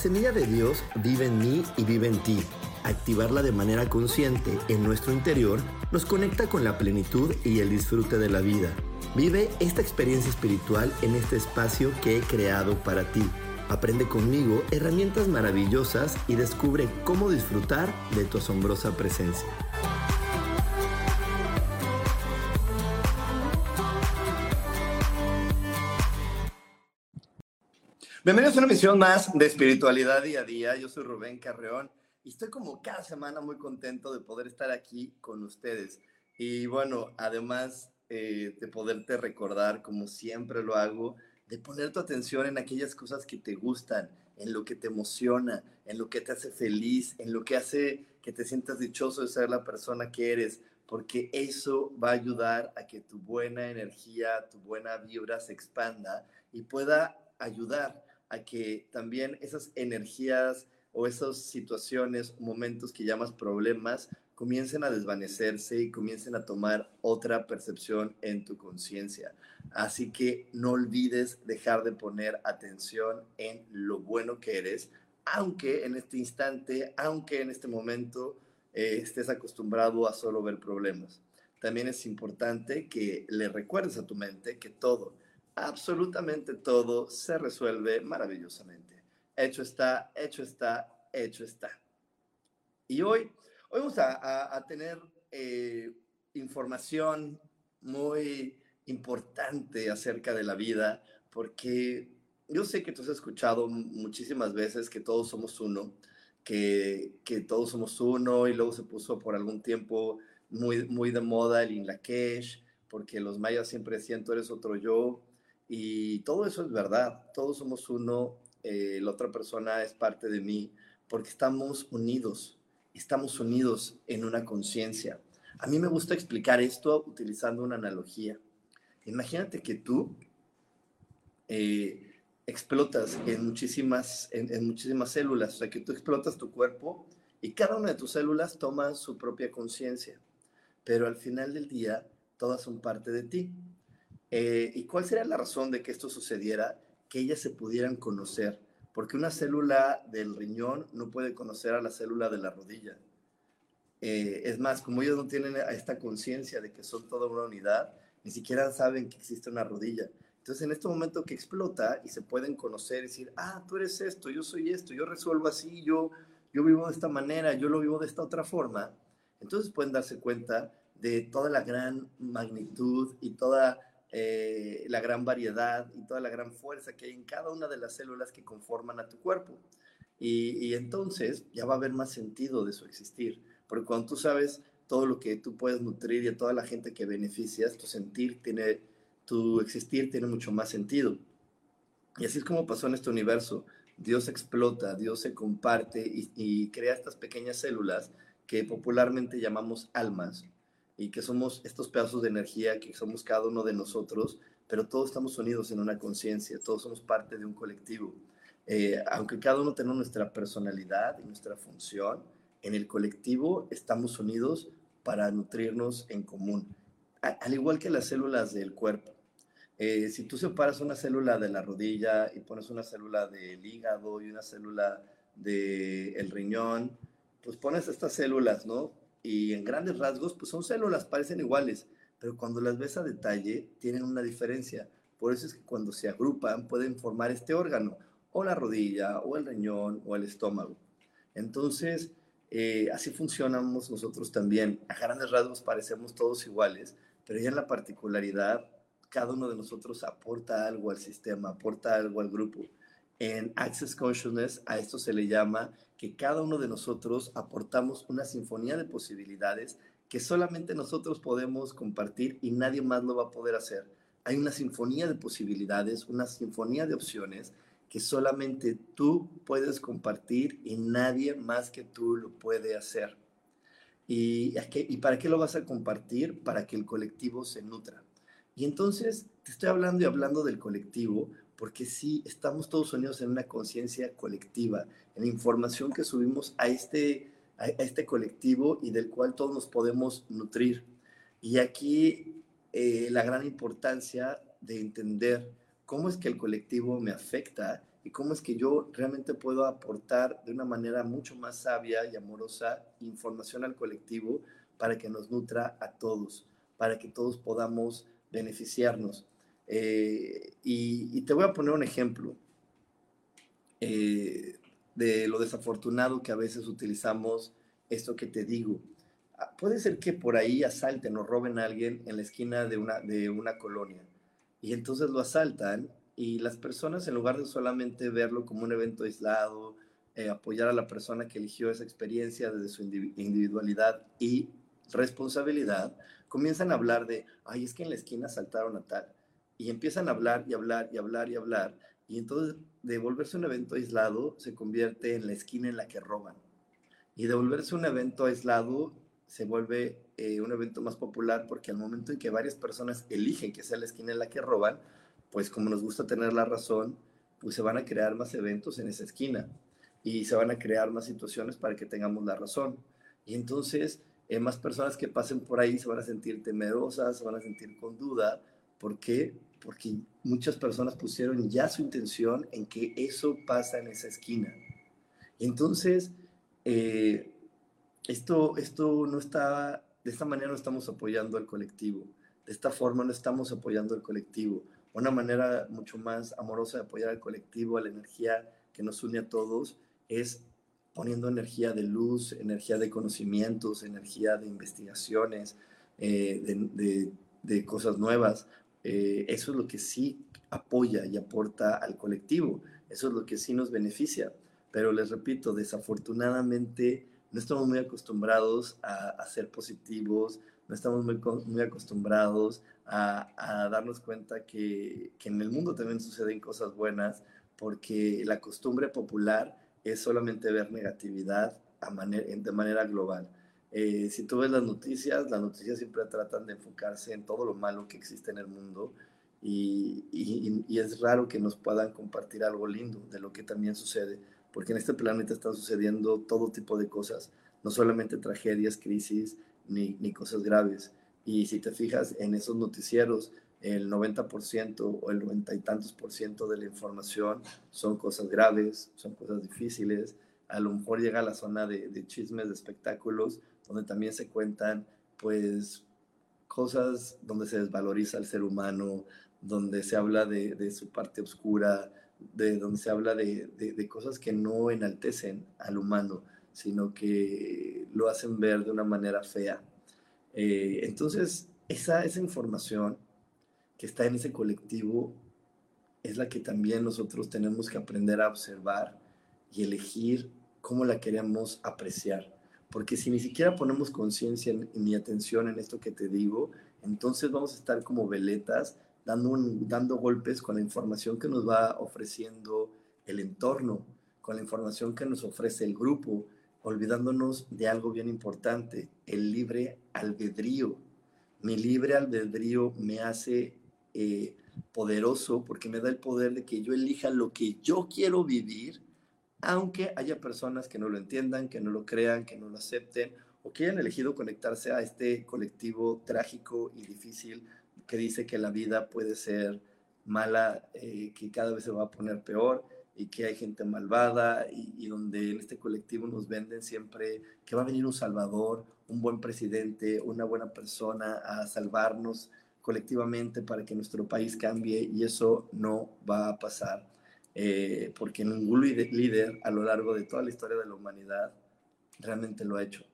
Semilla de Dios vive en mí y vive en ti. Activarla de manera consciente en nuestro interior nos conecta con la plenitud y el disfrute de la vida. Vive esta experiencia espiritual en este espacio que he creado para ti. Aprende conmigo herramientas maravillosas y descubre cómo disfrutar de tu asombrosa presencia. Bienvenidos a una emisión más de Espiritualidad Día a Día. Yo soy Rubén Carreón y estoy como cada semana muy contento de poder estar aquí con ustedes. Y bueno, además eh, de poderte recordar, como siempre lo hago, de poner tu atención en aquellas cosas que te gustan, en lo que te emociona, en lo que te hace feliz, en lo que hace que te sientas dichoso de ser la persona que eres, porque eso va a ayudar a que tu buena energía, tu buena vibra se expanda y pueda ayudar a que también esas energías o esas situaciones, momentos que llamas problemas, comiencen a desvanecerse y comiencen a tomar otra percepción en tu conciencia. Así que no olvides dejar de poner atención en lo bueno que eres, aunque en este instante, aunque en este momento eh, estés acostumbrado a solo ver problemas. También es importante que le recuerdes a tu mente que todo, absolutamente todo se resuelve maravillosamente. Hecho está, hecho está, hecho está. Y hoy, hoy vamos a, tener eh, información muy importante acerca de la vida, porque yo sé que tú has escuchado muchísimas veces que todos somos uno, que, que todos somos uno, y luego se puso por algún tiempo muy, muy de moda el Inlakesh, porque los mayas siempre decían tú eres otro yo, y todo eso es verdad, todos somos uno, eh, la otra persona es parte de mí, porque estamos unidos, estamos unidos en una conciencia. A mí me gusta explicar esto utilizando una analogía. Imagínate que tú eh, explotas en muchísimas, en, muchísimas células, o sea, que tú explotas tu cuerpo y cada una de tus células toma su propia conciencia, pero al final del día todas son parte de ti. Eh, ¿Y cuál sería la razón de que esto sucediera? Que ellas se pudieran conocer, porque una célula del riñón no puede conocer a la célula de la rodilla. Eh, es más, como ellos no tienen esta conciencia de que son toda una unidad, ni siquiera saben que existe una rodilla. Entonces, en este momento que explota y se pueden conocer y decir, ah, tú eres esto, yo soy esto, yo resuelvo así, yo, yo vivo de esta manera, yo lo vivo de esta otra forma, entonces pueden darse cuenta de toda la gran magnitud y toda eh, la gran variedad y toda la gran fuerza que hay en cada una de las células que conforman a tu cuerpo. Y, entonces ya va a haber más sentido de su existir, porque cuando tú sabes todo lo que tú puedes nutrir y a toda la gente que beneficias, tu sentir tiene, tu existir tiene mucho más sentido. Y así es como pasó en este universo. Dios explota, Dios se comparte y, y crea estas pequeñas células que popularmente llamamos almas, y que somos estos pedazos de energía, que somos cada uno de nosotros, pero todos estamos unidos en una conciencia, todos somos parte de un colectivo. Eh, aunque cada uno tenga nuestra personalidad y nuestra función, en el colectivo estamos unidos para nutrirnos en común, al igual que las células del cuerpo. Eh, si tú separas una célula de la rodilla y pones una célula del hígado y una célula del riñón, pues pones estas células, ¿no? Y en grandes rasgos, pues son células, parecen iguales, pero cuando las ves a detalle, tienen una diferencia. Por eso es que cuando se agrupan, pueden formar este órgano, o la rodilla, o el riñón, o el estómago. Entonces, eh, así funcionamos nosotros también. A grandes rasgos parecemos todos iguales, pero ya en la particularidad, cada uno de nosotros aporta algo al sistema, aporta algo al grupo. En Access Consciousness a esto se le llama que cada uno de nosotros aportamos una sinfonía de posibilidades que solamente nosotros podemos compartir y nadie más lo va a poder hacer. Hay una sinfonía de posibilidades, una sinfonía de opciones que solamente tú puedes compartir y nadie más que tú lo puede hacer. ¿Y, ¿Y para qué lo vas a compartir? Para que el colectivo se nutra. Y entonces te estoy hablando y hablando del colectivo, porque sí, estamos todos unidos en una conciencia colectiva, en la información que subimos a este, a este colectivo y del cual todos nos podemos nutrir. Y aquí eh, la gran importancia de entender cómo es que el colectivo me afecta y cómo es que yo realmente puedo aportar de una manera mucho más sabia y amorosa información al colectivo para que nos nutra a todos, para que todos podamos beneficiarnos. Eh, y, te voy a poner un ejemplo eh, de lo desafortunado que a veces utilizamos esto que te digo. Ah, puede ser que por ahí asalten o roben a alguien en la esquina de una, de una colonia y entonces lo asaltan y las personas en lugar de solamente verlo como un evento aislado, eh, apoyar a la persona que eligió esa experiencia desde su individualidad y responsabilidad, comienzan a hablar de, ay, es que en la esquina asaltaron a tal. Y empiezan a hablar y hablar y hablar y hablar. Y entonces de volverse un evento aislado se convierte en la esquina en la que roban. Y de volverse un evento aislado se vuelve eh, un evento más popular porque al momento en que varias personas eligen que sea la esquina en la que roban, pues como nos gusta tener la razón, pues se van a crear más eventos en esa esquina y se van a crear más situaciones para que tengamos la razón. Y entonces eh, más personas que pasen por ahí se van a sentir temerosas, se van a sentir con duda. ¿Por qué? Porque muchas personas pusieron ya su intención en que eso pasa en esa esquina. Entonces, eh, esto, esto no está, de esta manera no estamos apoyando al colectivo, de esta forma no estamos apoyando al colectivo. Una manera mucho más amorosa de apoyar al colectivo, a la energía que nos une a todos, es poniendo energía de luz, energía de conocimientos, energía de investigaciones, eh, de, cosas nuevas. Eh, eso es lo que sí apoya y aporta al colectivo. Eso es lo que sí nos beneficia. Pero les repito, desafortunadamente no estamos muy acostumbrados a, ser positivos, no estamos muy, acostumbrados a, darnos cuenta que, en el mundo también suceden cosas buenas, porque la costumbre popular es solamente ver negatividad de manera global. Eh, si tú ves las noticias, las noticias siempre tratan de enfocarse en todo lo malo que existe en el mundo y, y, es raro que nos puedan compartir algo lindo de lo que también sucede porque en este planeta están sucediendo todo tipo de cosas, no solamente tragedias, crisis, ni, ni cosas graves. Y si te fijas en esos noticieros, el 90% o el 90 y tantos por ciento de la información son cosas graves, son cosas difíciles. A lo mejor llega a la zona de, de chismes, de espectáculos, donde también se cuentan, pues, cosas donde se desvaloriza al ser humano, donde se habla de, su parte oscura, de donde se habla de, de, cosas que no enaltecen al humano, sino que lo hacen ver de una manera fea. Eh, entonces, esa, esa información que está en ese colectivo es la que también nosotros tenemos que aprender a observar y elegir cómo la queremos apreciar. Porque si ni siquiera ponemos conciencia ni atención en esto que te digo, entonces vamos a estar como veletas dando, dando golpes con la información que nos va ofreciendo el entorno, con la información que nos ofrece el grupo, olvidándonos de algo bien importante, el libre albedrío. Mi libre albedrío me hace eh, poderoso porque me da el poder de que yo elija lo que yo quiero vivir, aunque haya personas que no lo entiendan, que no lo crean, que no lo acepten o que hayan elegido conectarse a este colectivo trágico y difícil que dice que la vida puede ser mala, eh, que cada vez se va a poner peor y que hay gente malvada y, donde en este colectivo nos venden siempre que va a venir un salvador, un buen presidente, una buena persona a salvarnos colectivamente para que nuestro país cambie y eso no va a pasar eh, porque ningún líder a lo largo de toda la historia de la humanidad realmente lo ha hecho.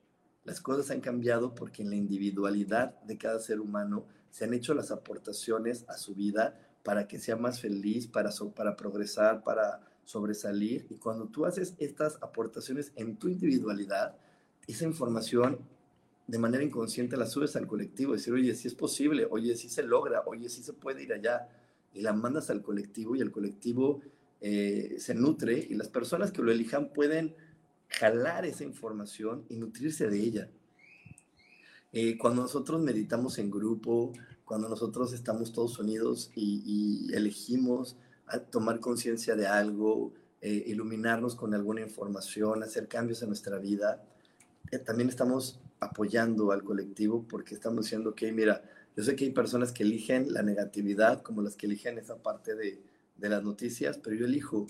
Las cosas han cambiado porque en la individualidad de cada ser humano se han hecho las aportaciones a su vida para que sea más feliz, para, para progresar, para sobresalir. Y cuando tú haces estas aportaciones en tu individualidad, esa información de manera inconsciente la subes al colectivo, decir, oye, si es posible, oye, si se logra, oye, si se puede ir allá, y la mandas al colectivo y el colectivo eh, se nutre y las personas que lo elijan pueden jalar esa información y nutrirse de ella. Eh, cuando nosotros meditamos en grupo, cuando nosotros estamos todos unidos y, elegimos tomar conciencia de algo, eh, iluminarnos con alguna información, hacer cambios en nuestra vida, también estamos apoyando al colectivo porque estamos diciendo que, mira, yo sé que hay personas que eligen la negatividad como las que eligen esa parte de, de las noticias, pero yo elijo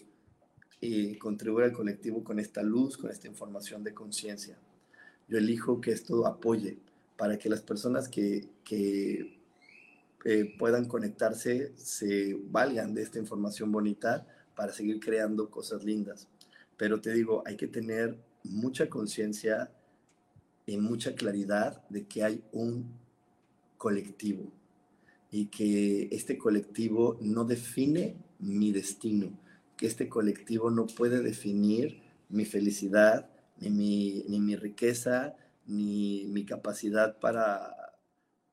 eh, contribuir al colectivo con esta luz, con esta información de conciencia. Yo elijo que esto apoye para que las personas que, que eh, puedan conectarse se valgan de esta información bonita para seguir creando cosas lindas. Pero te digo, hay que tener mucha conciencia y mucha claridad de que hay un colectivo y que este colectivo no define mi destino, que este colectivo no puede definir mi felicidad, ni mi, ni mi riqueza, ni mi capacidad para,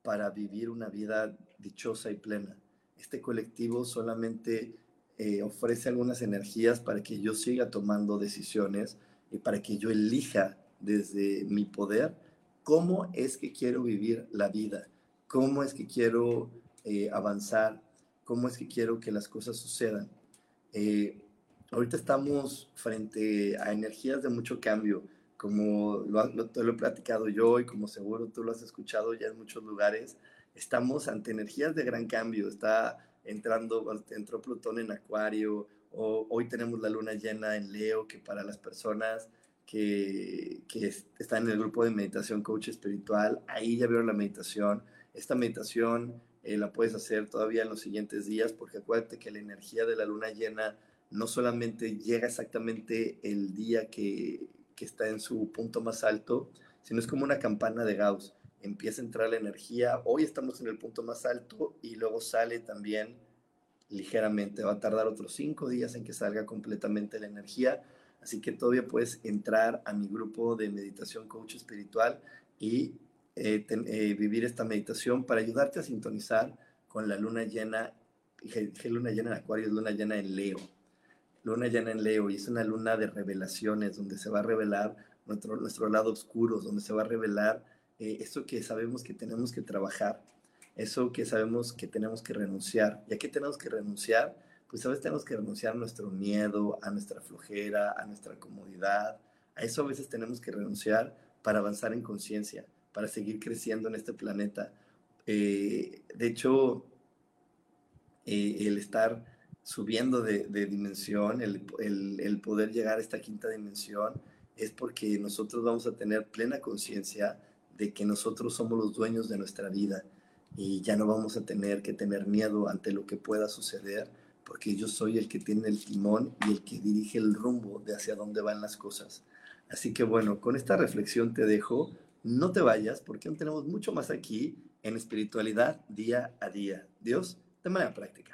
para vivir una vida dichosa y plena. Este colectivo solamente eh, ofrece algunas energías para que yo siga tomando decisiones y para que yo elija desde mi poder cómo es que quiero vivir la vida, cómo es que quiero eh, avanzar, cómo es que quiero que las cosas sucedan. Eh, ahorita estamos frente a energías de mucho cambio, como lo, lo, lo, he platicado yo y como seguro tú lo has escuchado ya en muchos lugares, estamos ante energías de gran cambio. Está entrando, entró Plutón en Acuario, o, hoy tenemos la luna llena en Leo, que para las personas que, que están en el grupo de meditación coach espiritual, ahí ya vieron la meditación. Esta meditación eh, la puedes hacer todavía en los siguientes días, porque acuérdate que la energía de la luna llena no solamente llega exactamente el día que, que está en su punto más alto, sino es como una campana de Gauss. Empieza a entrar la energía, hoy estamos en el punto más alto y luego sale también ligeramente. Va a tardar otros cinco días en que salga completamente la energía, así que todavía puedes entrar a mi grupo de meditación coach espiritual y eh, eh, vivir esta meditación para ayudarte a sintonizar con la luna llena, que luna llena en Acuario luna llena en Leo. Luna llena en Leo y es una luna de revelaciones donde se va a revelar nuestro, nuestro lado oscuro, donde se va a revelar eh, eso que sabemos que tenemos que trabajar, eso que sabemos que tenemos que renunciar. ¿Y a qué tenemos que renunciar? Pues a veces tenemos que renunciar a nuestro miedo, a nuestra flojera, a nuestra comodidad. A eso a veces tenemos que renunciar para avanzar en conciencia para seguir creciendo en este planeta. Eh, de hecho, eh, el estar subiendo de, dimensión, el, el, poder llegar a esta quinta dimensión, es porque nosotros vamos a tener plena conciencia de que nosotros somos los dueños de nuestra vida y ya no vamos a tener que tener miedo ante lo que pueda suceder, porque yo soy el que tiene el timón y el que dirige el rumbo de hacia dónde van las cosas. Así que bueno, con esta reflexión te dejo no te vayas porque aún tenemos mucho más aquí en espiritualidad día a día. Dios, de manera práctica.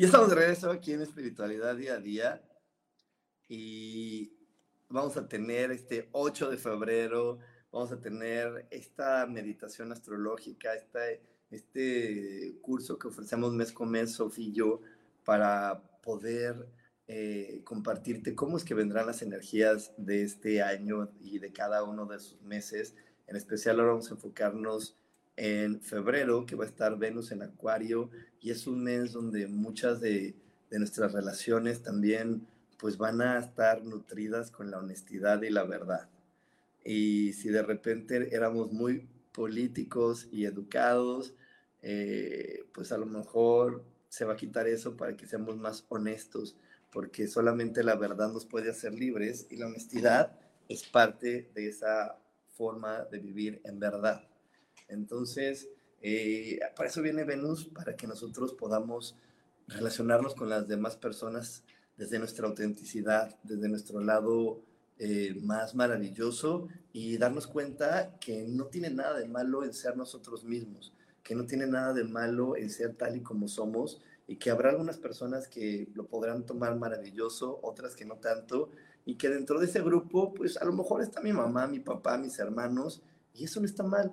Ya estamos de regreso aquí en Espiritualidad Día a Día y vamos a tener este 8 de febrero, vamos a tener esta meditación astrológica, este, este curso que ofrecemos mes con mes, Sofía y yo, para poder eh, compartirte cómo es que vendrán las energías de este año y de cada uno de sus meses. En especial ahora vamos a enfocarnos en febrero, que va a estar Venus en Acuario, y es un mes donde muchas de, nuestras relaciones también pues van a estar nutridas con la honestidad y la verdad. Y si de repente éramos muy políticos y educados, eh, pues a lo mejor se va a quitar eso para que seamos más honestos, porque solamente la verdad nos puede hacer libres y la honestidad es parte de esa forma de vivir en verdad. Entonces, eh, para eso viene Venus, para que nosotros podamos relacionarnos con las demás personas desde nuestra autenticidad, desde nuestro lado eh, más maravilloso y darnos cuenta que no tiene nada de malo en ser nosotros mismos, que no tiene nada de malo en ser tal y como somos y que habrá algunas personas que lo podrán tomar maravilloso, otras que no tanto, y que dentro de ese grupo, pues a lo mejor está mi mamá, mi papá, mis hermanos, y eso no está mal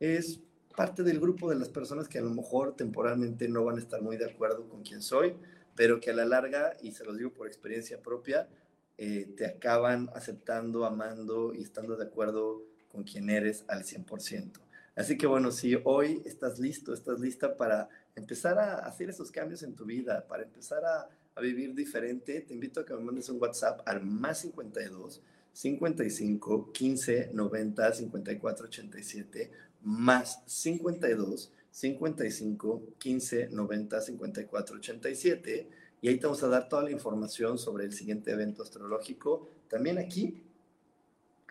es parte del grupo de las personas que a lo mejor temporalmente no van a estar muy de acuerdo con quien soy, pero que a la larga, y se los digo por experiencia propia, eh, te acaban aceptando, amando y estando de acuerdo con quien eres al 100%. Así que bueno, si hoy estás listo, estás lista para empezar a hacer esos cambios en tu vida, para empezar a, a vivir diferente, te invito a que me mandes un WhatsApp al más 52 55 15 90 54 87 más 52 55 15 90 54 87 y ahí te vamos a dar toda la información sobre el siguiente evento astrológico. También aquí,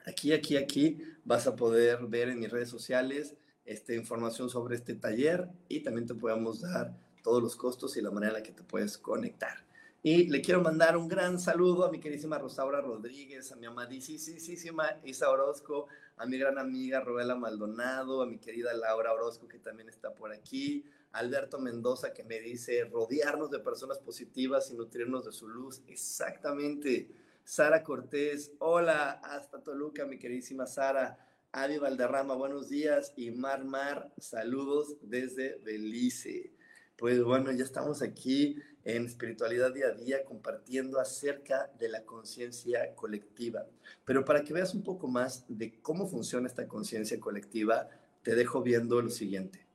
aquí, aquí, aquí vas a poder ver en mis redes sociales esta información sobre este taller y también te podemos dar todos los costos y la manera en la que te puedes conectar. Y le quiero mandar un gran saludo a mi queridísima Rosaura Rodríguez, a mi amadísima Isa Orozco, a mi gran amiga Robela Maldonado, a mi querida Laura Orozco, que también está por aquí, Alberto Mendoza, que me dice rodearnos de personas positivas y nutrirnos de su luz. Exactamente. Sara Cortés, hola, hasta Toluca, mi queridísima Sara. Adi Valderrama, buenos días. Y Mar Mar, saludos desde Belice. Pues bueno, ya estamos aquí en espiritualidad día a día compartiendo acerca de la conciencia colectiva. Pero para que veas un poco más de cómo funciona esta conciencia colectiva, te dejo viendo lo siguiente.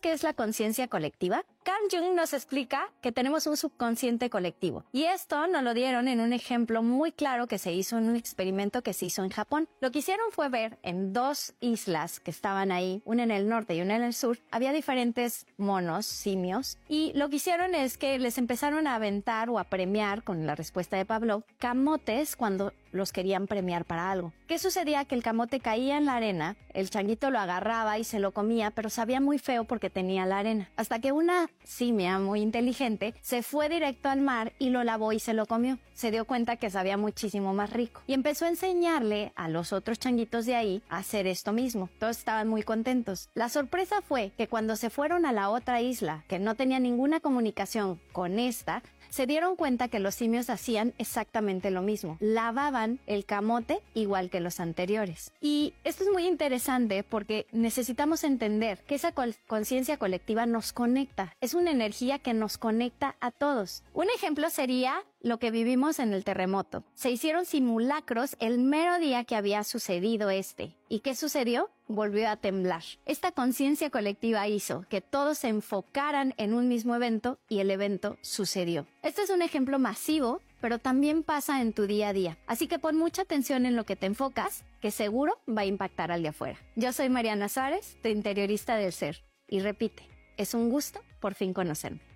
¿Qué es la conciencia colectiva? Carl Jung nos explica que tenemos un subconsciente colectivo. Y esto nos lo dieron en un ejemplo muy claro que se hizo en un experimento que se hizo en Japón. Lo que hicieron fue ver en dos islas que estaban ahí, una en el norte y una en el sur, había diferentes monos, simios, y lo que hicieron es que les empezaron a aventar o a premiar, con la respuesta de Pablo, camotes cuando los querían premiar para algo. ¿Qué sucedía? Que el camote caía en la arena, el changuito lo agarraba y se lo comía, pero sabía muy feo porque tenía la arena. Hasta que una simia muy inteligente, se fue directo al mar y lo lavó y se lo comió. Se dio cuenta que sabía muchísimo más rico y empezó a enseñarle a los otros changuitos de ahí a hacer esto mismo. Todos estaban muy contentos. La sorpresa fue que cuando se fueron a la otra isla, que no tenía ninguna comunicación con esta, se dieron cuenta que los simios hacían exactamente lo mismo. Lavaban el camote igual que los anteriores. Y esto es muy interesante porque necesitamos entender que esa conciencia colectiva nos conecta. Es una energía que nos conecta a todos. Un ejemplo sería lo que vivimos en el terremoto. Se hicieron simulacros el mero día que había sucedido este. ¿Y qué sucedió? Volvió a temblar. Esta conciencia colectiva hizo que todos se enfocaran en un mismo evento y el evento sucedió. Este es un ejemplo masivo, pero también pasa en tu día a día. Así que pon mucha atención en lo que te enfocas, que seguro va a impactar al de afuera. Yo soy Mariana Suárez, tu interiorista del ser. Y repite, es un gusto por fin conocerme.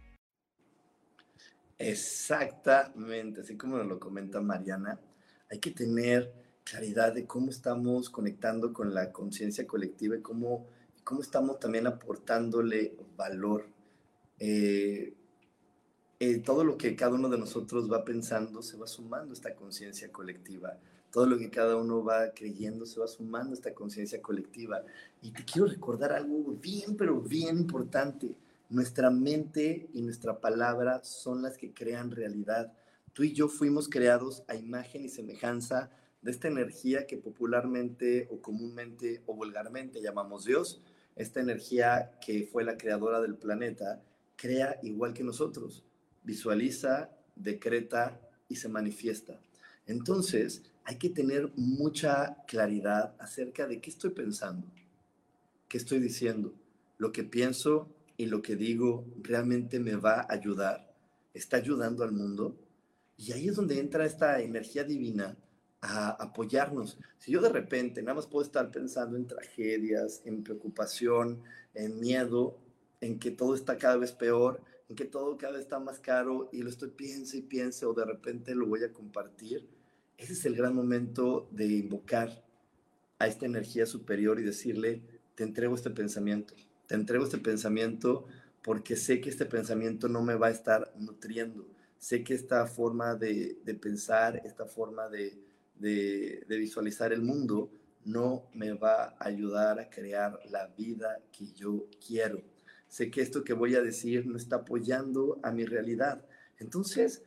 Exactamente, así como nos lo comenta Mariana, hay que tener claridad de cómo estamos conectando con la conciencia colectiva y cómo, cómo estamos también aportándole valor. Eh, eh, todo lo que cada uno de nosotros va pensando se va sumando a esta conciencia colectiva. Todo lo que cada uno va creyendo se va sumando a esta conciencia colectiva. Y te quiero recordar algo bien, pero bien importante nuestra mente y nuestra palabra son las que crean realidad. Tú y yo fuimos creados a imagen y semejanza de esta energía que popularmente o comúnmente o vulgarmente llamamos Dios. Esta energía que fue la creadora del planeta crea igual que nosotros. Visualiza, decreta y se manifiesta. Entonces, hay que tener mucha claridad acerca de qué estoy pensando, qué estoy diciendo. Lo que pienso y lo que digo realmente me va a ayudar, está ayudando al mundo. Y ahí es donde entra esta energía divina a apoyarnos. Si yo de repente nada más puedo estar pensando en tragedias, en preocupación, en miedo, en que todo está cada vez peor, en que todo cada vez está más caro y lo estoy piense y piense o de repente lo voy a compartir, ese es el gran momento de invocar a esta energía superior y decirle, te entrego este pensamiento te entrego este pensamiento porque sé que este pensamiento no me va a estar nutriendo. Sé que esta forma de, pensar, esta forma de, de, visualizar el mundo no me va a ayudar a crear la vida que yo quiero. Sé que esto que voy a decir no está apoyando a mi realidad. Entonces,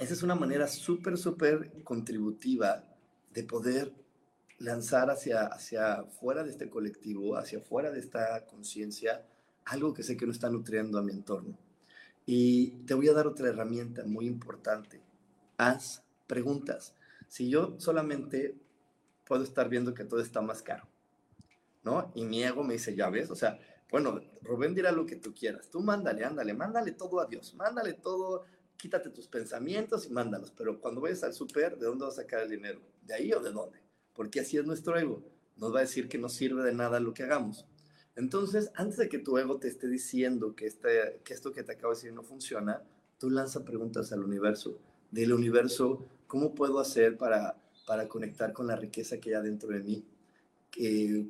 esa es una manera súper, súper contributiva de poder lanzar hacia, hacia fuera de este colectivo, hacia fuera de esta conciencia, algo que sé que no está nutriendo a mi entorno. Y te voy a dar otra herramienta muy importante. Haz preguntas. Si yo solamente puedo estar viendo que todo está más caro, ¿no? Y mi ego me dice, ya ves, o sea, bueno, Rubén dirá lo que tú quieras. Tú mándale, ándale, mándale todo a Dios, mándale todo, quítate tus pensamientos y mándalos. Pero cuando vayas al súper, ¿de dónde vas a sacar el dinero? ¿De ahí o de dónde? Porque así es nuestro ego. Nos va a decir que no sirve de nada lo que hagamos. Entonces, antes de que tu ego te esté diciendo que, este, que esto que te acabo de decir no funciona, tú lanza preguntas al universo. Dile universo, ¿cómo puedo hacer para, para conectar con la riqueza que hay dentro de mí?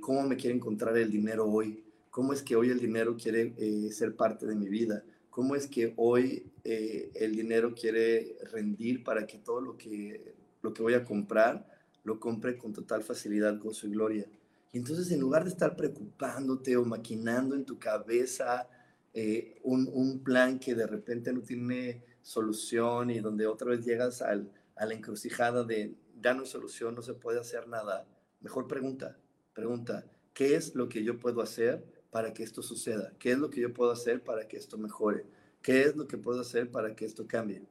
¿Cómo me quiere encontrar el dinero hoy? ¿Cómo es que hoy el dinero quiere eh, ser parte de mi vida? ¿Cómo es que hoy eh, el dinero quiere rendir para que todo lo que, lo que voy a comprar lo compre con total facilidad, gozo y gloria. Y entonces en lugar de estar preocupándote o maquinando en tu cabeza eh, un, plan que de repente no tiene solución y donde otra vez llegas al, a la encrucijada de ya no solución, no se puede hacer nada, mejor pregunta, pregunta, ¿qué es lo que yo puedo hacer para que esto suceda? ¿Qué es lo que yo puedo hacer para que esto mejore? ¿Qué es lo que puedo hacer para que esto cambie?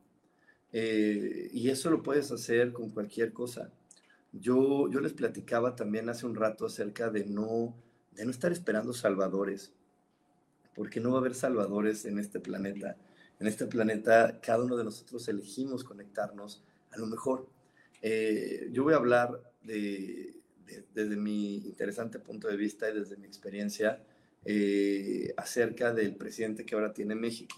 Eh, y eso lo puedes hacer con cualquier cosa. Yo, yo les platicaba también hace un rato acerca de no, de no estar esperando salvadores, porque no va a haber salvadores en este planeta. En este planeta cada uno de nosotros elegimos conectarnos a lo mejor. Eh, yo voy a hablar de, desde mi interesante punto de vista y desde mi experiencia eh, acerca del presidente que ahora tiene México.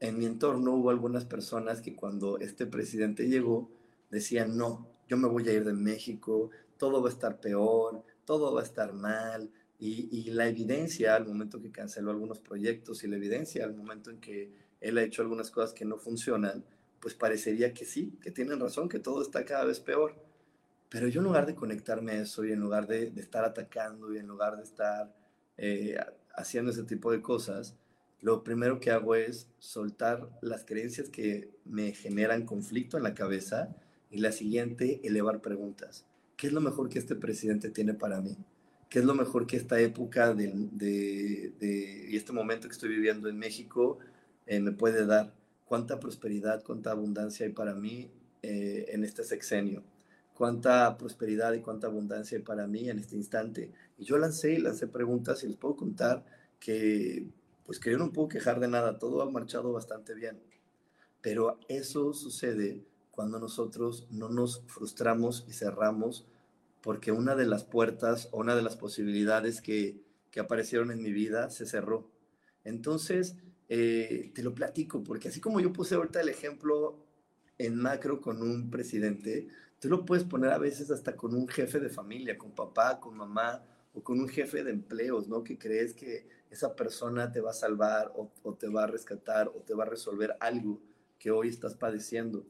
En mi entorno hubo algunas personas que cuando este presidente llegó decían, no, yo me voy a ir de México, todo va a estar peor, todo va a estar mal, Y, y, la evidencia al momento que canceló algunos proyectos y la evidencia al momento en que él ha hecho algunas cosas que no funcionan, pues parecería que sí, que tienen razón, que todo está cada vez peor. Pero yo en lugar de conectarme a eso y en lugar de, estar atacando y en lugar de estar eh, haciendo ese tipo de cosas, lo primero que hago es soltar las creencias que me generan conflicto en la cabeza y la siguiente, elevar preguntas. ¿Qué es lo mejor que este presidente tiene para mí? ¿Qué es lo mejor que esta época de, de, y este momento que estoy viviendo en México eh, me puede dar? ¿Cuánta prosperidad, cuánta abundancia hay para mí eh, en este sexenio? ¿Cuánta prosperidad y cuánta abundancia hay para mí en este instante? Y yo lancé y lancé preguntas y les puedo contar que, pues que yo no puedo quejar de nada, todo ha marchado bastante bien. Pero eso sucede cuando nosotros no nos frustramos y cerramos porque una de las puertas o una de las posibilidades que, que aparecieron en mi vida se cerró. Entonces, eh, te lo platico, porque así como yo puse ahorita el ejemplo en macro con un presidente, tú lo puedes poner a veces hasta con un jefe de familia, con papá, con mamá, o con un jefe de empleos, ¿no? Que crees que esa persona te va a salvar o, o te va a rescatar o te va a resolver algo que hoy estás padeciendo.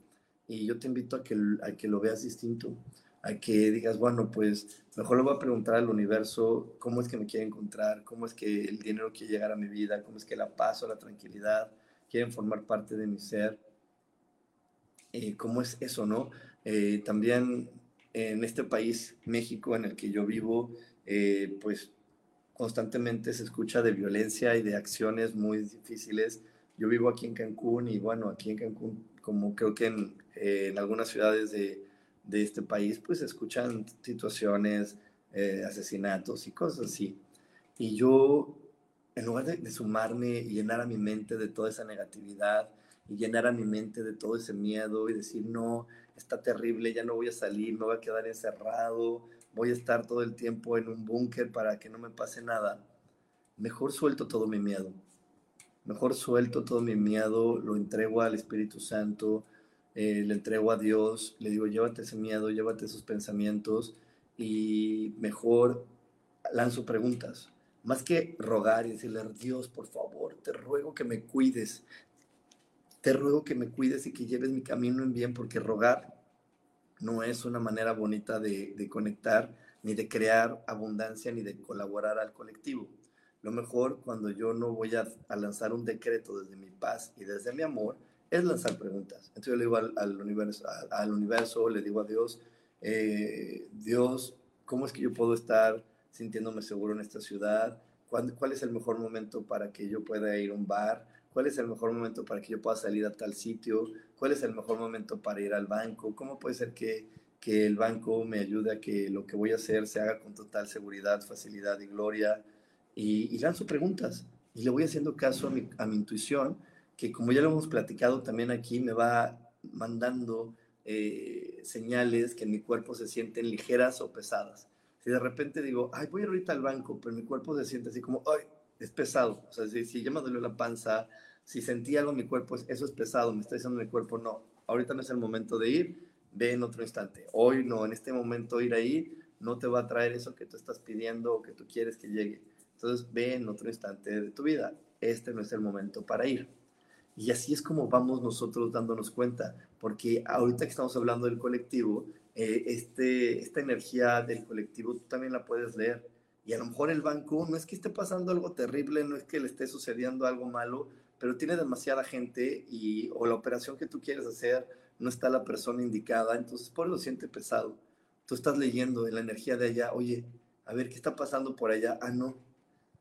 Y yo te invito a que, a que lo veas distinto, a que digas, bueno, pues mejor le voy a preguntar al universo cómo es que me quiere encontrar, cómo es que el dinero quiere llegar a mi vida, cómo es que la paz o la tranquilidad quieren formar parte de mi ser. Eh, ¿Cómo es eso, no? Eh, también en este país, México, en el que yo vivo, eh, pues constantemente se escucha de violencia y de acciones muy difíciles. Yo vivo aquí en Cancún y bueno, aquí en Cancún, como creo que en, en algunas ciudades de, de, este país, pues escuchan situaciones, eh, asesinatos y cosas así. Y yo, en lugar de, de, sumarme y llenar a mi mente de toda esa negatividad y llenar a mi mente de todo ese miedo y decir, no, está terrible, ya no voy a salir, me voy a quedar encerrado, voy a estar todo el tiempo en un búnker para que no me pase nada, mejor suelto todo mi miedo. Mejor suelto todo mi miedo, lo entrego al Espíritu Santo, eh, le entrego a Dios, le digo, llévate ese miedo, llévate esos pensamientos y mejor lanzo preguntas. Más que rogar y decirle, Dios, por favor, te ruego que me cuides, te ruego que me cuides y que lleves mi camino en bien, porque rogar no es una manera bonita de, conectar, ni de crear abundancia, ni de colaborar al colectivo. Lo mejor cuando yo no voy a lanzar un decreto desde mi paz y desde mi amor, es lanzar preguntas. Entonces yo le digo al, universo, al, universo, le digo a Dios, eh, Dios, ¿cómo es que yo puedo estar sintiéndome seguro en esta ciudad? ¿Cuál, ¿Cuál es el mejor momento para que yo pueda ir a un bar? ¿Cuál es el mejor momento para que yo pueda salir a tal sitio? ¿Cuál es el mejor momento para ir al banco? ¿Cómo puede ser que, que el banco me ayude a que lo que voy a hacer se haga con total seguridad, facilidad y gloria? Y, y lanzo preguntas y le voy haciendo caso a mi, a mi intuición que como ya lo hemos platicado también aquí, me va mandando eh, señales que en mi cuerpo se sienten ligeras o pesadas. Si de repente digo, ay, voy ahorita al banco, pero mi cuerpo se siente así como, ay, es pesado. O sea, si, si ya me dolió la panza, si sentí algo en mi cuerpo, eso es pesado, me está diciendo mi cuerpo, no, ahorita no es el momento de ir, ve en otro instante. Hoy no, en este momento ir ahí no te va a traer eso que tú estás pidiendo o que tú quieres que llegue. Entonces ve en otro instante de tu vida. Este no es el momento para ir. Y así es como vamos nosotros dándonos cuenta, porque ahorita que estamos hablando del colectivo, eh, este, esta energía del colectivo tú también la puedes leer. Y a lo mejor el banco no es que esté pasando algo terrible, no es que le esté sucediendo algo malo, pero tiene demasiada gente y o la operación que tú quieres hacer no está la persona indicada, entonces por eso siente pesado. Tú estás leyendo en la energía de allá, oye, a ver qué está pasando por allá. Ah, no,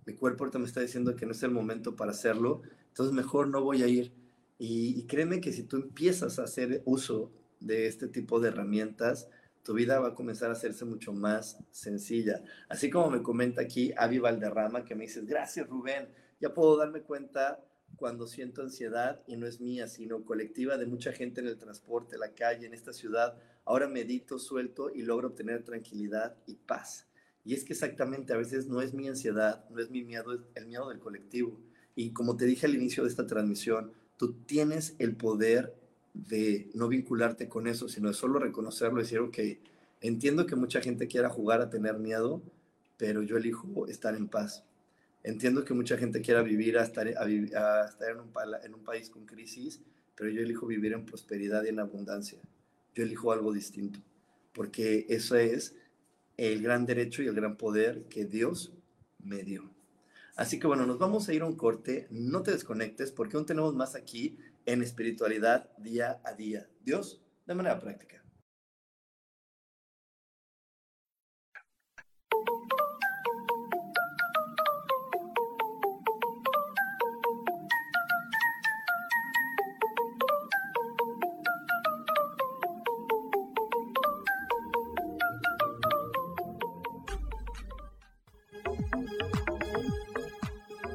mi cuerpo ahorita me está diciendo que no es el momento para hacerlo, entonces mejor no voy a ir. Y, y, créeme que si tú empiezas a hacer uso de este tipo de herramientas, tu vida va a comenzar a hacerse mucho más sencilla. Así como me comenta aquí Avi Valderrama, que me dices, gracias Rubén, ya puedo darme cuenta cuando siento ansiedad y no es mía, sino colectiva de mucha gente en el transporte, la calle, en esta ciudad. Ahora medito, suelto y logro obtener tranquilidad y paz. Y es que exactamente a veces no es mi ansiedad, no es mi miedo, es el miedo del colectivo. Y como te dije al inicio de esta transmisión, tú tienes el poder de no vincularte con eso, sino de solo reconocerlo y decir, ok, entiendo que mucha gente quiera jugar a tener miedo, pero yo elijo estar en paz. Entiendo que mucha gente quiera vivir a estar, a, estar en, un, en un país con crisis, pero yo elijo vivir en prosperidad y en abundancia. Yo elijo algo distinto, porque eso es el gran derecho y el gran poder que Dios me dio. Así que bueno, nos vamos a ir a un corte. No te desconectes porque aún tenemos más aquí en espiritualidad día a día. Dios, de manera práctica.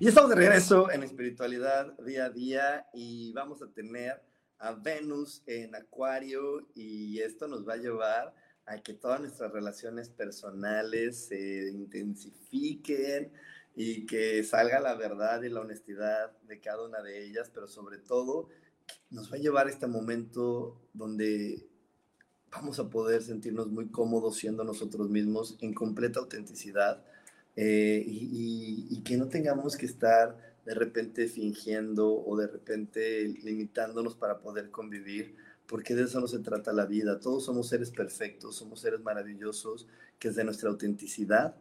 Y estamos de regreso en espiritualidad día a día y vamos a tener a Venus en Acuario y esto nos va a llevar a que todas nuestras relaciones personales se intensifiquen y que salga la verdad y la honestidad de cada una de ellas, pero sobre todo nos va a llevar a este momento donde vamos a poder sentirnos muy cómodos siendo nosotros mismos en completa autenticidad eh, y, que no tengamos que estar de repente fingiendo o de repente limitándonos para poder convivir, porque de eso no se trata la vida. Todos somos seres perfectos, somos seres maravillosos, que desde nuestra autenticidad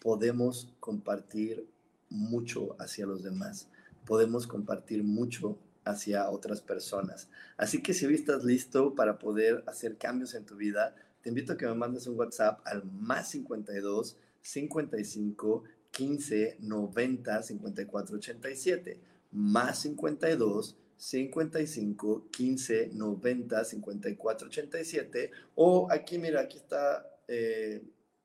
podemos compartir mucho hacia los demás, podemos compartir mucho hacia otras personas. Así que si hoy estás listo para poder hacer cambios en tu vida, te invito a que me mandes un WhatsApp al más 52 55 15 90 54 87 más 52 55 15 90 54 87 o aquí mira aquí está eh,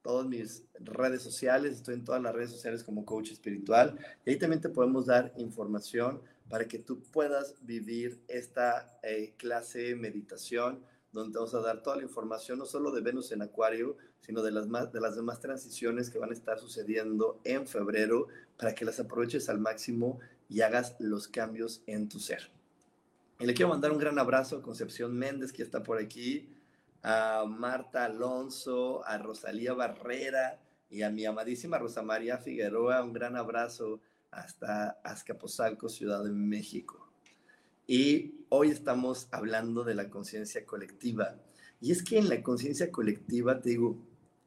todas mis redes sociales. Estoy en todas las redes sociales como coach espiritual. Y ahí también te podemos dar información para que tú puedas vivir esta eh, clase meditación donde vamos a dar toda la información, no solo de Venus en Acuario, sino de las, más, de las demás transiciones que van a estar sucediendo en febrero para que las aproveches al máximo y hagas los cambios en tu ser. Y le quiero mandar un gran abrazo a Concepción Méndez, que está por aquí, a Marta Alonso, a Rosalía Barrera y a mi amadísima Rosa María Figueroa. Un gran abrazo hasta Azcapotzalco, Ciudad de México. Y hoy estamos hablando de la conciencia colectiva. Y es que en la conciencia colectiva, te digo,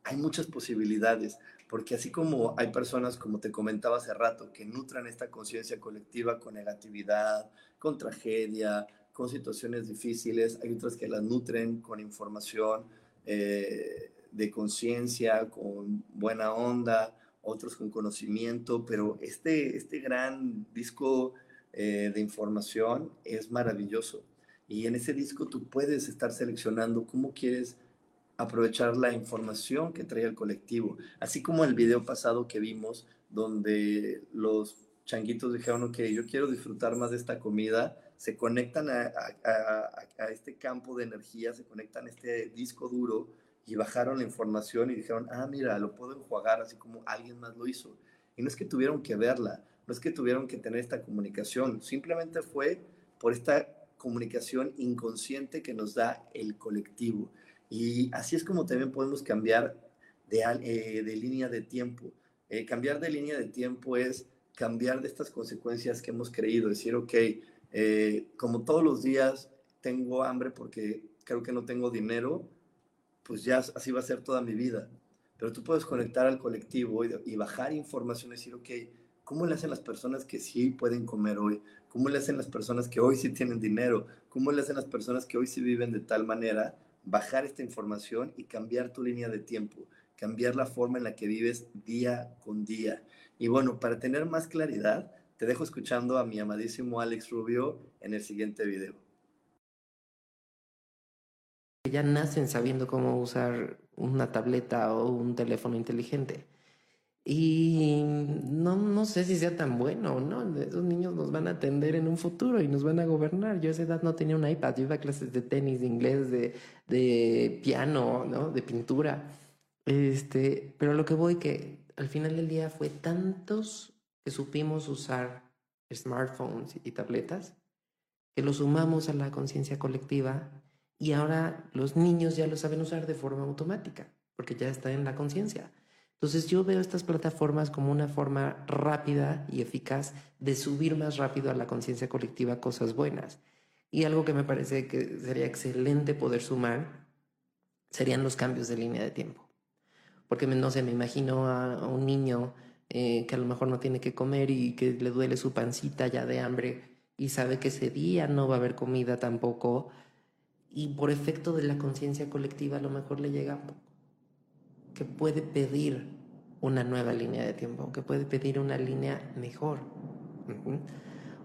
hay muchas posibilidades, porque así como hay personas, como te comentaba hace rato, que nutran esta conciencia colectiva con negatividad, con tragedia, con situaciones difíciles, hay otras que las nutren con información eh, de conciencia, con buena onda, otros con conocimiento, pero este, este gran disco eh, de información es maravilloso. Y en ese disco tú puedes estar seleccionando cómo quieres aprovechar la información que trae el colectivo. Así como el video pasado que vimos, donde los changuitos dijeron, ok, yo quiero disfrutar más de esta comida, se conectan a, a, este campo de energía, se conectan a este disco duro y bajaron la información y dijeron, ah, mira, lo puedo enjuagar así como alguien más lo hizo. Y no es que tuvieron que verla, no es que tuvieron que tener esta comunicación, simplemente fue por esta comunicación inconsciente que nos da el colectivo. Y así es como también podemos cambiar de, eh, de línea de tiempo. Eh, cambiar de línea de tiempo es cambiar de estas consecuencias que hemos creído, decir, ok, eh, como todos los días tengo hambre porque creo que no tengo dinero, pues ya así va a ser toda mi vida. Pero tú puedes conectar al colectivo y, bajar información y decir, ok, ¿cómo le hacen las personas que sí pueden comer hoy? ¿Cómo le hacen las personas que hoy sí tienen dinero? ¿Cómo le hacen las personas que hoy sí viven de tal manera? Bajar esta información y cambiar tu línea de tiempo, cambiar la forma en la que vives día con día. Y bueno, para tener más claridad, te dejo escuchando a mi amadísimo Alex Rubio en el siguiente video. Ya nacen sabiendo cómo usar una tableta o un teléfono inteligente. Y no, no sé si sea tan bueno o no. Esos niños nos van a atender en un futuro y nos van a gobernar. Yo a esa edad no tenía un iPad. Yo iba a clases de tenis, de inglés, de, de piano, ¿no? de pintura. Este, pero lo que voy que al final del día fue tantos que supimos usar smartphones y tabletas que lo sumamos a la conciencia colectiva y ahora los niños ya lo saben usar de forma automática porque ya está en la conciencia. Entonces yo veo estas plataformas como una forma rápida y eficaz de subir más rápido a la conciencia colectiva cosas buenas. Y algo que me parece que sería excelente poder sumar serían los cambios de línea de tiempo. Porque no sé, me imagino a, un niño eh, que a lo mejor no tiene que comer y que le duele su pancita ya de hambre y sabe que ese día no va a haber comida tampoco. Y por efecto de la conciencia colectiva a lo mejor le llega puede pedir una nueva línea de tiempo, que puede pedir una línea mejor.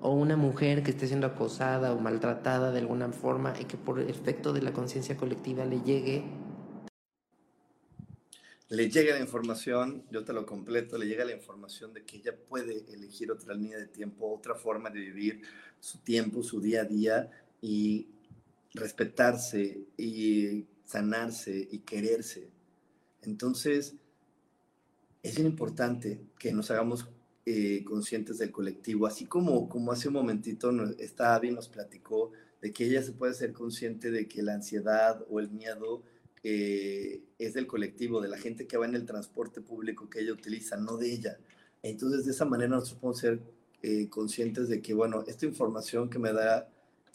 O una mujer que esté siendo acosada o maltratada de alguna forma y que por efecto de la conciencia colectiva le llegue. Le llega la información, yo te lo completo, le llega la información de que ella puede elegir otra línea de tiempo, otra forma de vivir su tiempo, su día a día y respetarse y sanarse y quererse entonces, es importante que nos hagamos eh, conscientes del colectivo, así como, como hace un momentito esta Abby nos platicó de que ella se puede ser consciente de que la ansiedad o el miedo eh, es del colectivo, de la gente que va en el transporte público que ella utiliza, no de ella. Entonces, de esa manera nosotros podemos ser eh, conscientes de que, bueno, esta información que me da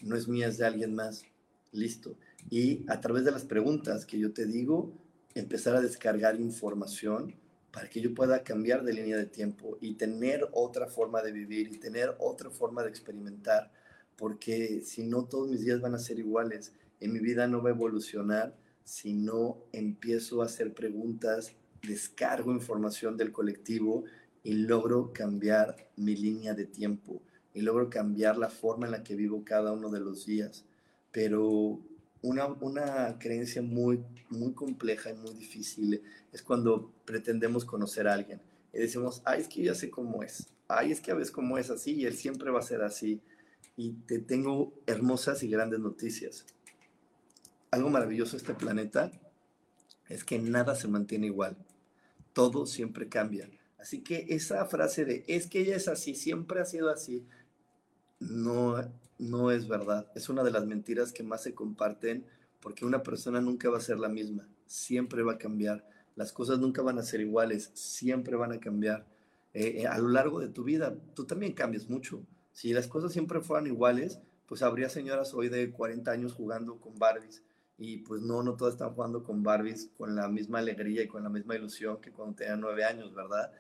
no es mía, es de alguien más. Listo. Y a través de las preguntas que yo te digo, empezar a descargar información para que yo pueda cambiar de línea de tiempo y tener otra forma de vivir y tener otra forma de experimentar, porque si no todos mis días van a ser iguales, en mi vida no va a evolucionar si no empiezo a hacer preguntas, descargo información del colectivo y logro cambiar mi línea de tiempo y logro cambiar la forma en la que vivo cada uno de los días. Pero una, una, creencia muy, muy compleja y muy difícil es cuando pretendemos conocer a alguien y decimos, ay, es que ya sé cómo es, ay, es que a veces cómo es así y él siempre va a ser así. Y te tengo hermosas y grandes noticias. Algo maravilloso de este planeta es que nada se mantiene igual, todo siempre cambia. Así que esa frase de, es que ella es así, siempre ha sido así, no, no es verdad. Es una de las mentiras que más se comparten porque una persona nunca va a ser la misma, siempre va a cambiar. Las cosas nunca van a ser iguales, siempre van a cambiar. Eh, eh, a lo largo de tu vida, tú también cambias mucho. Si las cosas siempre fueran iguales, pues habría señoras hoy de 40 años jugando con Barbies. Y pues no, no todas están jugando con Barbies con la misma alegría y con la misma ilusión que cuando tenían 9 años, ¿verdad?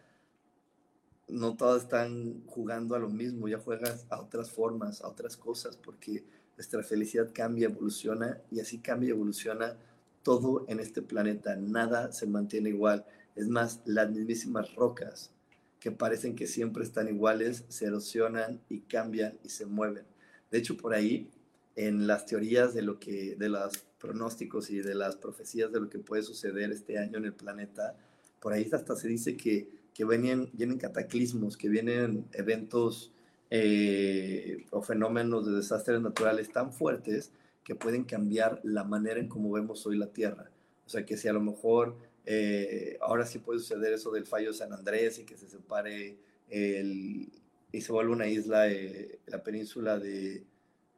No todas están jugando a lo mismo, ya juegas a otras formas, a otras cosas, porque nuestra felicidad cambia, evoluciona y así cambia y evoluciona todo en este planeta. Nada se mantiene igual. Es más, las mismísimas rocas que parecen que siempre están iguales se erosionan y cambian y se mueven. De hecho, por ahí, en las teorías de lo que, de los pronósticos y de las profecías de lo que puede suceder este año en el planeta, por ahí hasta se dice que, que vienen, vienen cataclismos, que vienen eventos eh, o fenómenos de desastres naturales tan fuertes que pueden cambiar la manera en cómo vemos hoy la Tierra. O sea, que si a lo mejor eh, ahora sí puede suceder eso del fallo de San Andrés y que se separe el, y se vuelve una isla, eh, la península de,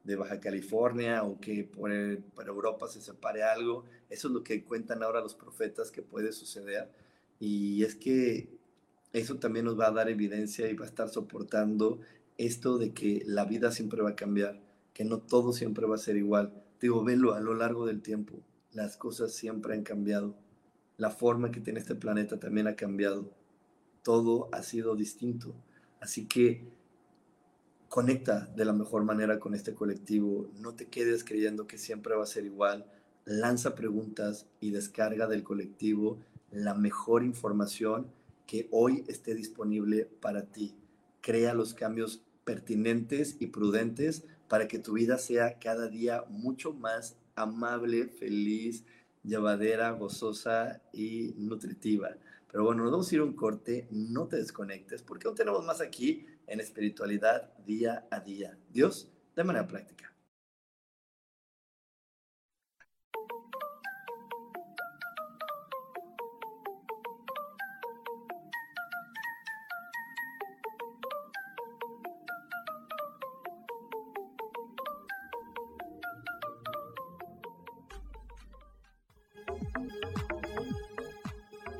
de, Baja California o que por, para Europa se separe algo. Eso es lo que cuentan ahora los profetas que puede suceder. Y es que eso también nos va a dar evidencia y va a estar soportando esto de que la vida siempre va a cambiar, que no todo siempre va a ser igual. Digo, velo a lo largo del tiempo, las cosas siempre han cambiado. La forma que tiene este planeta también ha cambiado. Todo ha sido distinto. Así que conecta de la mejor manera con este colectivo. No te quedes creyendo que siempre va a ser igual. Lanza preguntas y descarga del colectivo la mejor información que hoy esté disponible para ti crea los cambios pertinentes y prudentes para que tu vida sea cada día mucho más amable, feliz, llevadera, gozosa y nutritiva. Pero bueno, nos vamos a ir a un corte, no te desconectes, porque aún tenemos más aquí en espiritualidad día a día. Dios, de manera práctica.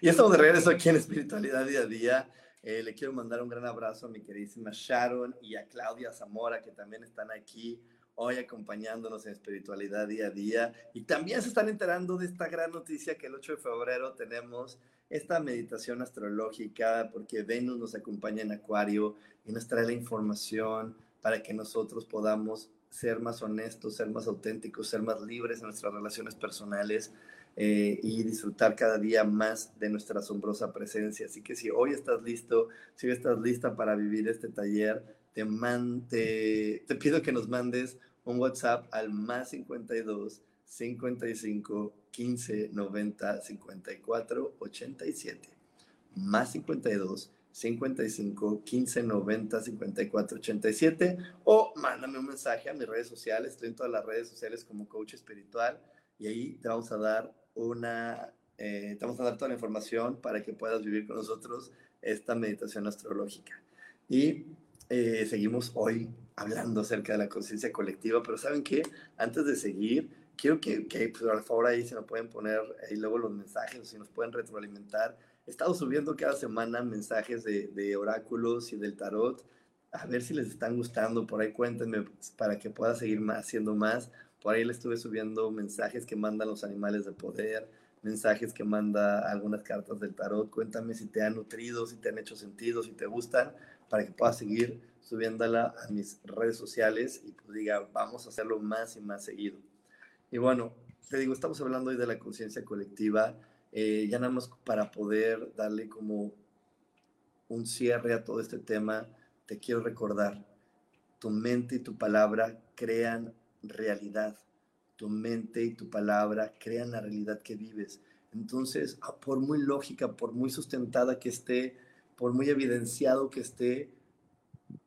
Y estamos de regreso aquí en Espiritualidad Día a Día. Eh, le quiero mandar un gran abrazo a mi queridísima Sharon y a Claudia Zamora, que también están aquí hoy acompañándonos en Espiritualidad Día a Día. Y también se están enterando de esta gran noticia que el 8 de febrero tenemos esta meditación astrológica, porque Venus nos acompaña en Acuario y nos trae la información para que nosotros podamos ser más honestos, ser más auténticos, ser más libres en nuestras relaciones personales eh, y disfrutar cada día más de nuestra asombrosa presencia. Así que si hoy estás listo, si hoy estás lista para vivir este taller, te, te, pido que nos mandes un WhatsApp al más 52 55 15 90 54 87 más 52 55 15 90 54 87 o mándame un mensaje a mis redes sociales. Estoy en todas las redes sociales como coach espiritual y ahí te vamos a dar una, eh, te vamos a dar toda la información para que puedas vivir con nosotros esta meditación astrológica. Y eh, seguimos hoy hablando acerca de la conciencia colectiva, pero ¿saben qué? Antes de seguir, quiero que, que pues, por favor ahí se nos pueden poner ahí luego los mensajes, si nos pueden retroalimentar. He estado subiendo cada semana mensajes de, de oráculos y del tarot. A ver si les están gustando. Por ahí cuéntenme para que pueda seguir más, haciendo más. Por ahí le estuve subiendo mensajes que mandan los animales de poder, mensajes que manda algunas cartas del tarot. Cuéntame si te han nutrido, si te han hecho sentido, si te gustan, para que pueda seguir subiéndola a mis redes sociales y pues diga, vamos a hacerlo más y más seguido. Y bueno, te digo, estamos hablando hoy de la conciencia colectiva, eh, ya nada más para poder darle como un cierre a todo este tema, te quiero recordar, tu mente y tu palabra crean realidad. Tu mente y tu palabra crean la realidad que vives. Entonces, ah, por muy lógica, por muy sustentada que esté, por muy evidenciado que esté,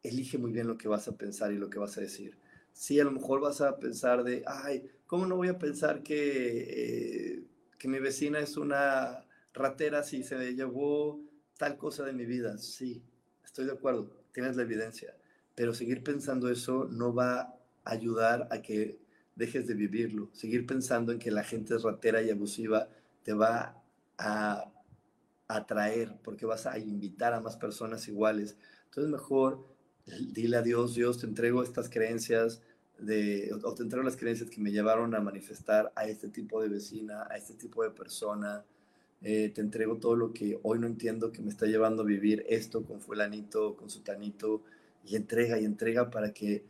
elige muy bien lo que vas a pensar y lo que vas a decir. Si a lo mejor vas a pensar de, ay, ¿cómo no voy a pensar que, eh, que mi vecina es una ratera si se llevó tal cosa de mi vida? Sí, estoy de acuerdo, tienes la evidencia, pero seguir pensando eso no va ayudar a que dejes de vivirlo. Seguir pensando en que la gente es ratera y abusiva te va a atraer porque vas a invitar a más personas iguales. Entonces mejor dile a Dios, Dios, te entrego estas creencias de, o te entrego las creencias que me llevaron a manifestar a este tipo de vecina, a este tipo de persona. Eh, te entrego todo lo que hoy no entiendo que me está llevando a vivir esto con fulanito, con sutanito, y entrega y entrega para que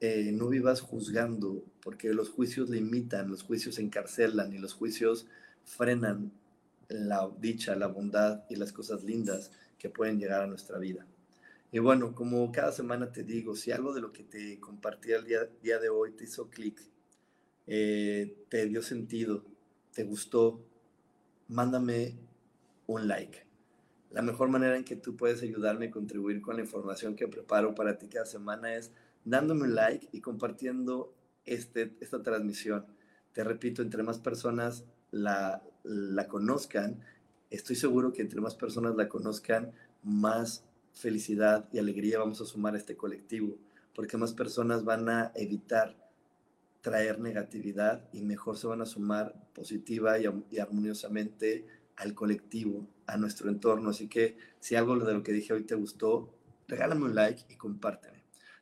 eh, no vivas juzgando, porque los juicios limitan, los juicios encarcelan y los juicios frenan la dicha, la bondad y las cosas lindas que pueden llegar a nuestra vida. Y bueno, como cada semana te digo, si algo de lo que te compartí el día, día de hoy te hizo clic, eh, te dio sentido, te gustó, mándame un like. La mejor manera en que tú puedes ayudarme a contribuir con la información que preparo para ti cada semana es dándome un like y compartiendo este, esta transmisión. Te repito, entre más personas la, la conozcan, estoy seguro que entre más personas la conozcan, más felicidad y alegría vamos a sumar a este colectivo, porque más personas van a evitar traer negatividad y mejor se van a sumar positiva y, y, armoniosamente al colectivo, a nuestro entorno. Así que si algo de lo que dije hoy te gustó, regálame un like y compárteme.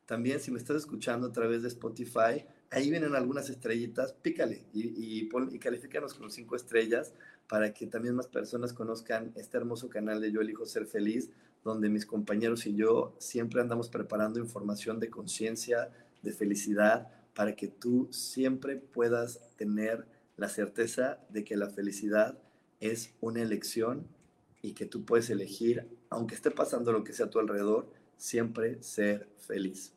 También si me estás escuchando a través de Spotify, ahí vienen algunas estrellitas, pícale y, y, pon, y califícanos con cinco estrellas para que también más personas conozcan este hermoso canal de Yo Elijo Ser Feliz, donde mis compañeros y yo siempre andamos preparando información de conciencia, de felicidad, para que tú siempre puedas tener la certeza de que la felicidad es una elección y que tú puedes elegir, aunque esté pasando lo que sea a tu alrededor, siempre ser feliz.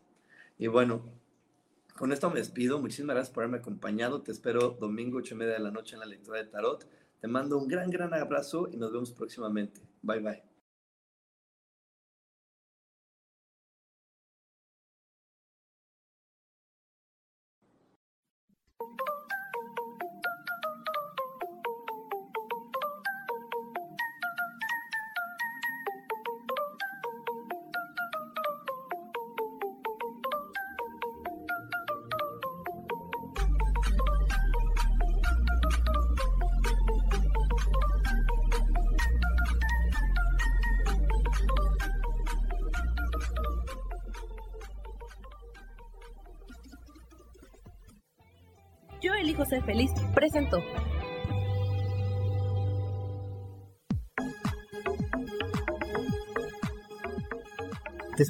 Y bueno, con esto me despido. Muchísimas gracias por haberme acompañado. Te espero domingo, 8 y media de la noche en la lectura de Tarot. Te mando un gran, gran abrazo y nos vemos próximamente. Bye, bye.